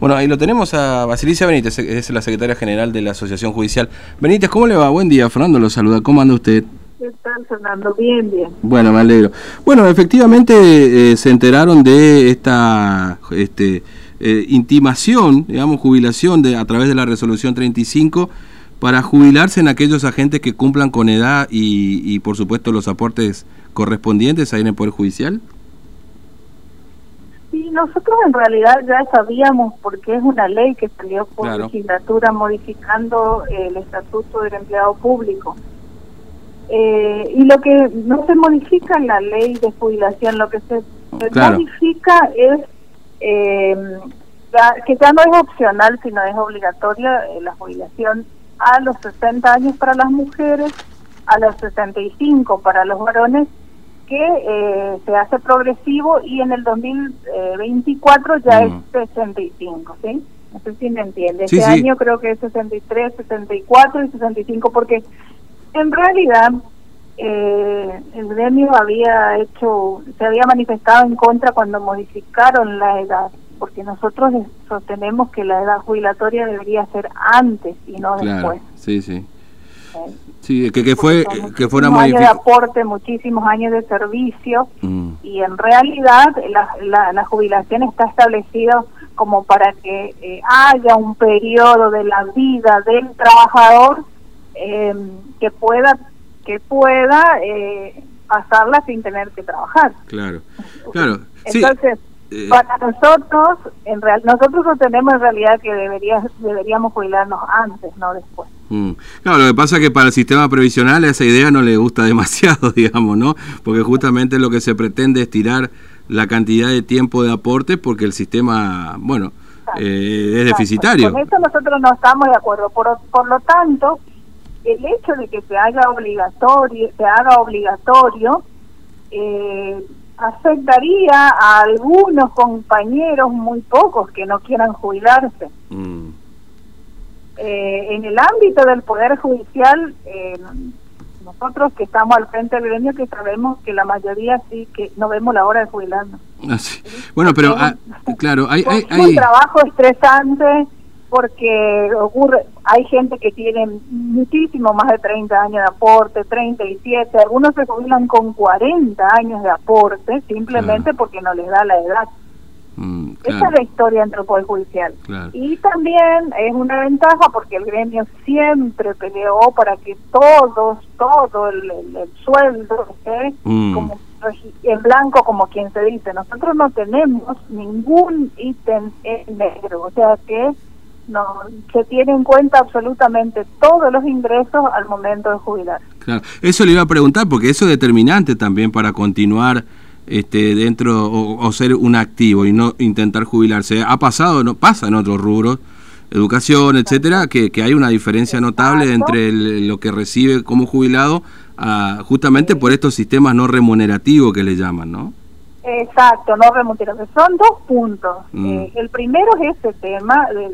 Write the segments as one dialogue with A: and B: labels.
A: Bueno, ahí lo tenemos a Basilicia Benítez, es la secretaria general de la Asociación Judicial. Benítez, ¿cómo le va? Buen día, Fernando lo saluda. ¿Cómo anda usted?
B: ¿Qué tal, Fernando? Bien, bien.
A: Bueno, me alegro. Bueno, efectivamente eh, se enteraron de esta este, eh, intimación, digamos, jubilación de, a través de la resolución 35 para jubilarse en aquellos agentes que cumplan con edad y, y por supuesto los aportes correspondientes ahí en el Poder Judicial.
B: Sí, nosotros en realidad ya sabíamos, porque es una ley que salió por legislatura modificando el estatuto del empleado público. Eh, y lo que no se modifica en la ley de jubilación, lo que se, modifica es eh, que ya no es opcional, sino es obligatoria eh, la jubilación a los 60 años para las mujeres, a los 65 para los varones que eh, se hace progresivo y en el 2024 ya es 65, mm. ¿sí? No sé si me entiende. este año creo que es 63, 64 y 65 porque en realidad eh, el gremio había hecho, se había manifestado en contra cuando modificaron la edad, porque nosotros sostenemos que la edad jubilatoria debería ser antes y no después.
A: Sí, sí. Sí, que, que fue que fue una
B: años de aporte, muchísimos años de servicio mm. y en realidad la, la, jubilación está establecida como para que eh, haya un periodo de la vida del trabajador eh, que pueda que pueda eh, pasarla sin tener que trabajar.
A: Claro, claro.
B: Entonces, para nosotros, en real, nosotros tenemos en realidad que debería, deberíamos jubilarnos antes, no después.
A: Mm. Claro, lo que pasa es que para el sistema previsional esa idea no le gusta demasiado, digamos, ¿no? Porque justamente lo que se pretende es tirar la cantidad de tiempo de aporte porque el sistema, bueno, eh, es deficitario.
B: Con eso nosotros no estamos de acuerdo. Por, por lo tanto, el hecho de que se haga obligatorio, se haga obligatorio, eh, afectaría a algunos compañeros, muy pocos, que no quieran jubilarse. Mm. Eh, en el ámbito del Poder Judicial, eh, nosotros que estamos al frente del gremio, que sabemos que la mayoría sí que no vemos la hora de jubilarnos.
A: Ah, bueno, pero ah, claro, hay, hay,
B: hay... un trabajo estresante porque ocurre, hay gente que tiene muchísimo más de 30 años de aporte, 37, algunos se jubilan con 40 años de aporte simplemente porque no les da la edad. Esa es la historia entre el Poder Judicial. Y también es una ventaja porque el gremio siempre peleó para que todos, todo el, sueldo esté mm. como en blanco, como quien se dice. Nosotros no tenemos ningún ítem en negro, o sea que no se tiene en cuenta absolutamente todos los ingresos al momento de jubilar.
A: Claro, eso le iba a preguntar porque eso es determinante también para continuar este, dentro o, ser un activo y no intentar jubilarse. Ha pasado, no pasa en otros rubros, educación, etcétera, que, que hay una diferencia notable entre lo que recibe como jubilado justamente por estos sistemas no remunerativos que le llaman, ¿no?
B: Exacto, no remunerativos. Son dos puntos. Mm. Eh, el primero es ese tema, de,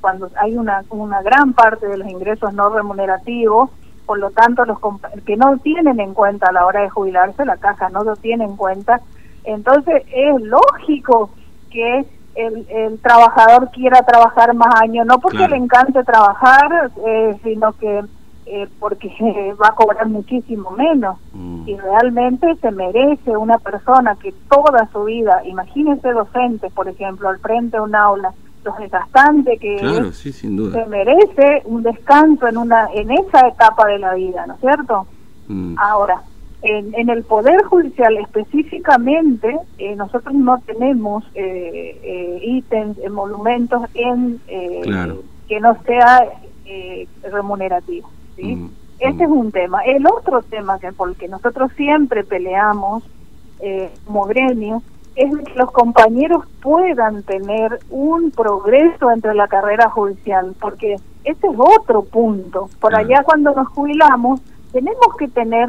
B: cuando hay una, una gran parte de los ingresos no remunerativos por lo tanto los que no tienen en cuenta a la hora de jubilarse, la caja no lo tiene en cuenta, entonces es lógico que el, el trabajador quiera trabajar más años, no porque le encante trabajar, eh, sino que eh, porque va a cobrar muchísimo menos. Mm. Y realmente se merece una persona que toda su vida, imagínese docente, por ejemplo, al frente de un aula, lo desgastante que se merece un descanso en una en esa etapa de la vida, ¿no es cierto? Mm. Ahora, en, en, el Poder Judicial específicamente, eh, nosotros no tenemos eh, eh, ítems, monumentos en que no sea remunerativo. ¿sí? Mm, este es un tema. El otro tema que por el que nosotros siempre peleamos como gremio es que los compañeros puedan tener un progreso entre la carrera judicial, porque ese es otro punto. Por allá cuando nos jubilamos, tenemos que tener,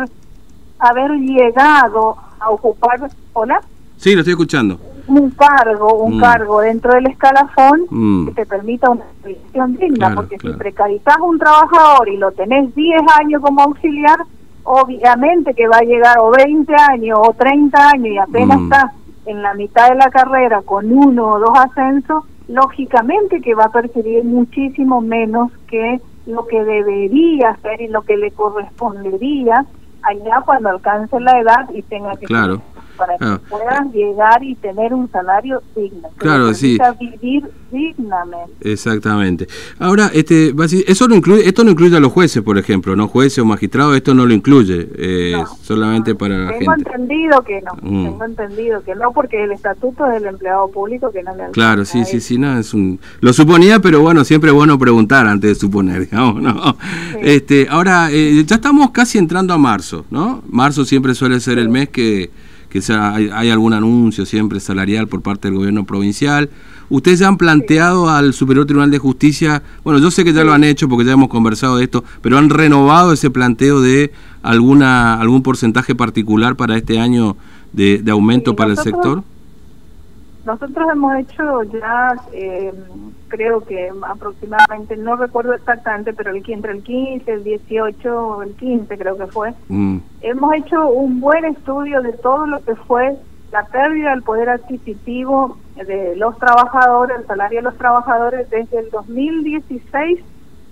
B: haber llegado a ocupar, ¿hola?
A: Sí, lo estoy escuchando.
B: Un cargo, un mm. cargo dentro del escalafón mm. que te permita una jubilación digna, porque si precarizas un trabajador y lo tenés 10 años como auxiliar, obviamente que va a llegar o 20 años o 30 años y apenas mm. está en la mitad de la carrera con uno o dos ascensos lógicamente que va a percibir muchísimo menos que lo que debería hacer y lo que le correspondería allá cuando alcance la edad y tenga que
A: claro
B: para que puedan llegar y tener un salario digno.
A: claro, sí.
B: vivir dignamente.
A: Exactamente. Ahora, este, eso no incluye, esto no incluye a los jueces, por ejemplo, no jueces o magistrados, esto no lo incluye, eh, solamente para
B: la Tengo entendido que no, mm. tengo entendido que no, porque el estatuto del empleado público que no le
A: Claro, sí, sí, sí, no, es un, lo suponía, pero bueno, siempre es bueno preguntar antes de suponer, digamos, ¿no? Este, ahora, eh, ya estamos casi entrando a marzo, ¿no? Marzo siempre suele ser el mes que que sea, hay, algún anuncio siempre salarial por parte del gobierno provincial. ¿Ustedes ya han planteado al Superior Tribunal de Justicia, bueno, yo sé que ya lo han hecho porque ya hemos conversado de esto, pero han renovado ese planteo de alguna algún porcentaje particular para este año de, aumento para el sector?
B: Nosotros hemos hecho ya, eh, creo que aproximadamente, no recuerdo exactamente, pero el, entre el 15, el 18, el 15 creo que fue, mm. hemos hecho un buen estudio de todo lo que fue la pérdida del poder adquisitivo de los trabajadores, el salario de los trabajadores desde el 2016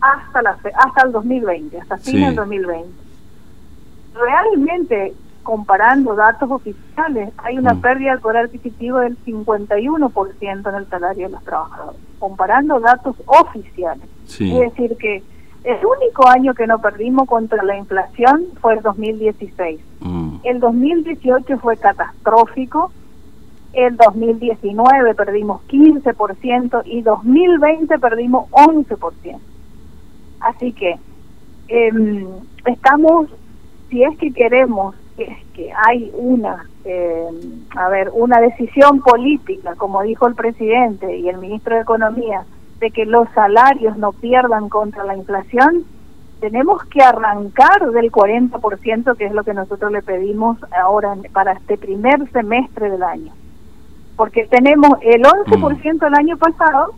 B: hasta la hasta el 2020, hasta fin del 2020. Realmente comparando datos oficiales, hay una mm. pérdida del poder adquisitivo del 51% en el salario de los trabajadores, comparando datos oficiales. Es decir, que el único año que no perdimos contra la inflación fue el 2016. Mm. El 2018 fue catastrófico, el 2019 perdimos 15% y 2020 perdimos 11%. Así que em, estamos, si es que queremos que, hay una, eh, a ver, una decisión política, como dijo el presidente y el ministro de Economía, de que los salarios no pierdan contra la inflación, tenemos que arrancar del 40%, que es lo que nosotros le pedimos ahora para este primer semestre del año. Porque tenemos el 11% el año pasado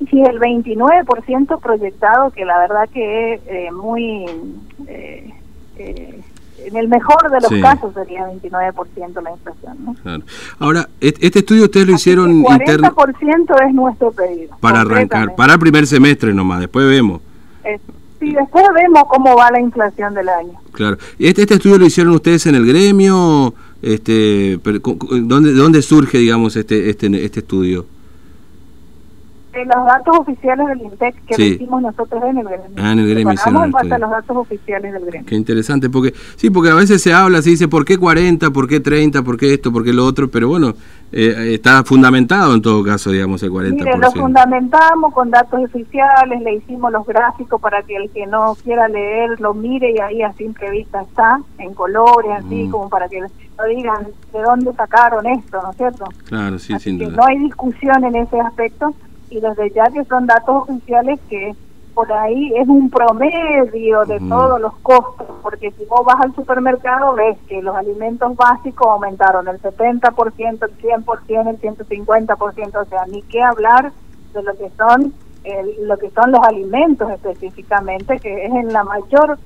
B: y el 29% proyectado, que la verdad que es eh, muy... Eh, eh, en el mejor de los casos sería 29% la inflación. ¿no?
A: Ahora, este estudio ustedes lo hicieron
B: el 40% es nuestro pedido.
A: Para arrancar, para el primer semestre nomás, después vemos.
B: sí, después vemos cómo va la inflación del año.
A: Claro. ¿Este, este estudio lo hicieron ustedes en el gremio? Este, ¿dónde, ¿Dónde surge, digamos, este, este, este estudio?
B: Los datos oficiales del INTEC que hicimos nosotros en el gremio. Ah, en el gremio. en base a los datos oficiales del gremio.
A: Qué interesante, porque sí, porque a veces se habla, se dice, ¿por qué 40? ¿Por qué 30? ¿Por qué esto? ¿Por qué lo otro? Pero bueno, eh, está fundamentado en todo caso, digamos, el 40%. Mire,
B: lo fundamentamos con datos oficiales, le hicimos los gráficos para que el que no quiera leer lo mire y ahí a simple vista está, en colores, así mm. como para que no digan de dónde sacaron esto, ¿no es cierto?
A: Claro, sí, sin duda.
B: No hay discusión en ese aspecto y desde ya que son datos oficiales que por ahí es un promedio de todos los costos, porque si vos vas al supermercado ves que los alimentos básicos aumentaron el 70%, el 100%, el 150%, o sea, ni qué hablar de lo que son lo que son los alimentos específicamente, que es en la mayor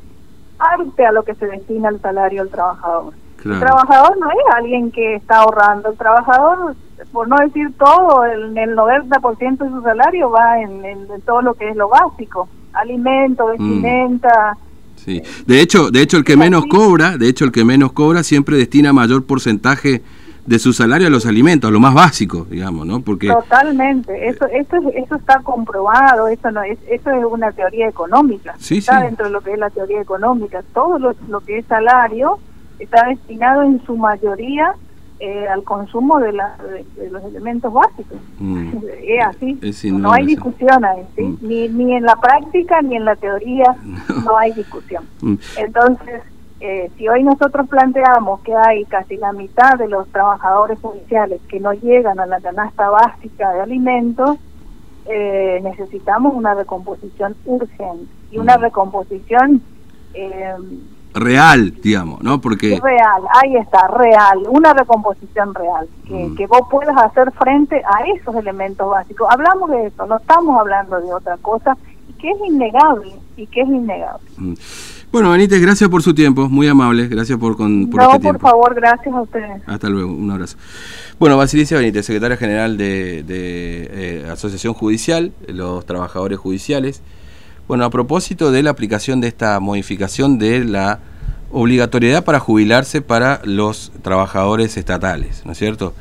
B: parte a lo que se destina el salario del trabajador. El trabajador no es alguien que está ahorrando, el trabajador por no decir todo, el, el 90% de su salario va en, todo lo que es lo básico, alimento, mm. vestimenta.
A: Sí. De hecho, de hecho el que menos cobra, de hecho el que menos cobra siempre destina mayor porcentaje de su salario a los alimentos, a lo más básico, digamos, ¿no? Porque
B: totalmente, eso eso eso está comprobado, eso no es eso es una teoría económica. está dentro de lo que es la teoría económica, todo lo, lo que es salario está destinado en su mayoría eh, al consumo de, la, de, los elementos básicos. Mm. Es así, no hay discusión ahí, mm. ni, ni en la práctica ni en la teoría no, hay discusión. Mm. Entonces, eh, si hoy nosotros planteamos que hay casi la mitad de los trabajadores oficiales que no llegan a la canasta básica de alimentos, eh, necesitamos una recomposición urgente y una recomposición eh,
A: real, digamos, ¿no? Porque...
B: Real, ahí está, real, una recomposición real, que, mm. que vos puedas hacer frente a esos elementos básicos. Hablamos de eso, no estamos hablando de otra cosa, y que es innegable, y que es innegable.
A: Mm. Bueno, Benítez, gracias por su tiempo, muy amable, gracias por, con, por
B: no,
A: este
B: por favor, gracias a ustedes.
A: Hasta luego, un abrazo. Bueno, Basilicia Benítez, secretaria general de, eh, Asociación Judicial, los trabajadores judiciales. Bueno, a propósito de la aplicación de esta modificación de la obligatoriedad para jubilarse para los trabajadores estatales, ¿no es cierto?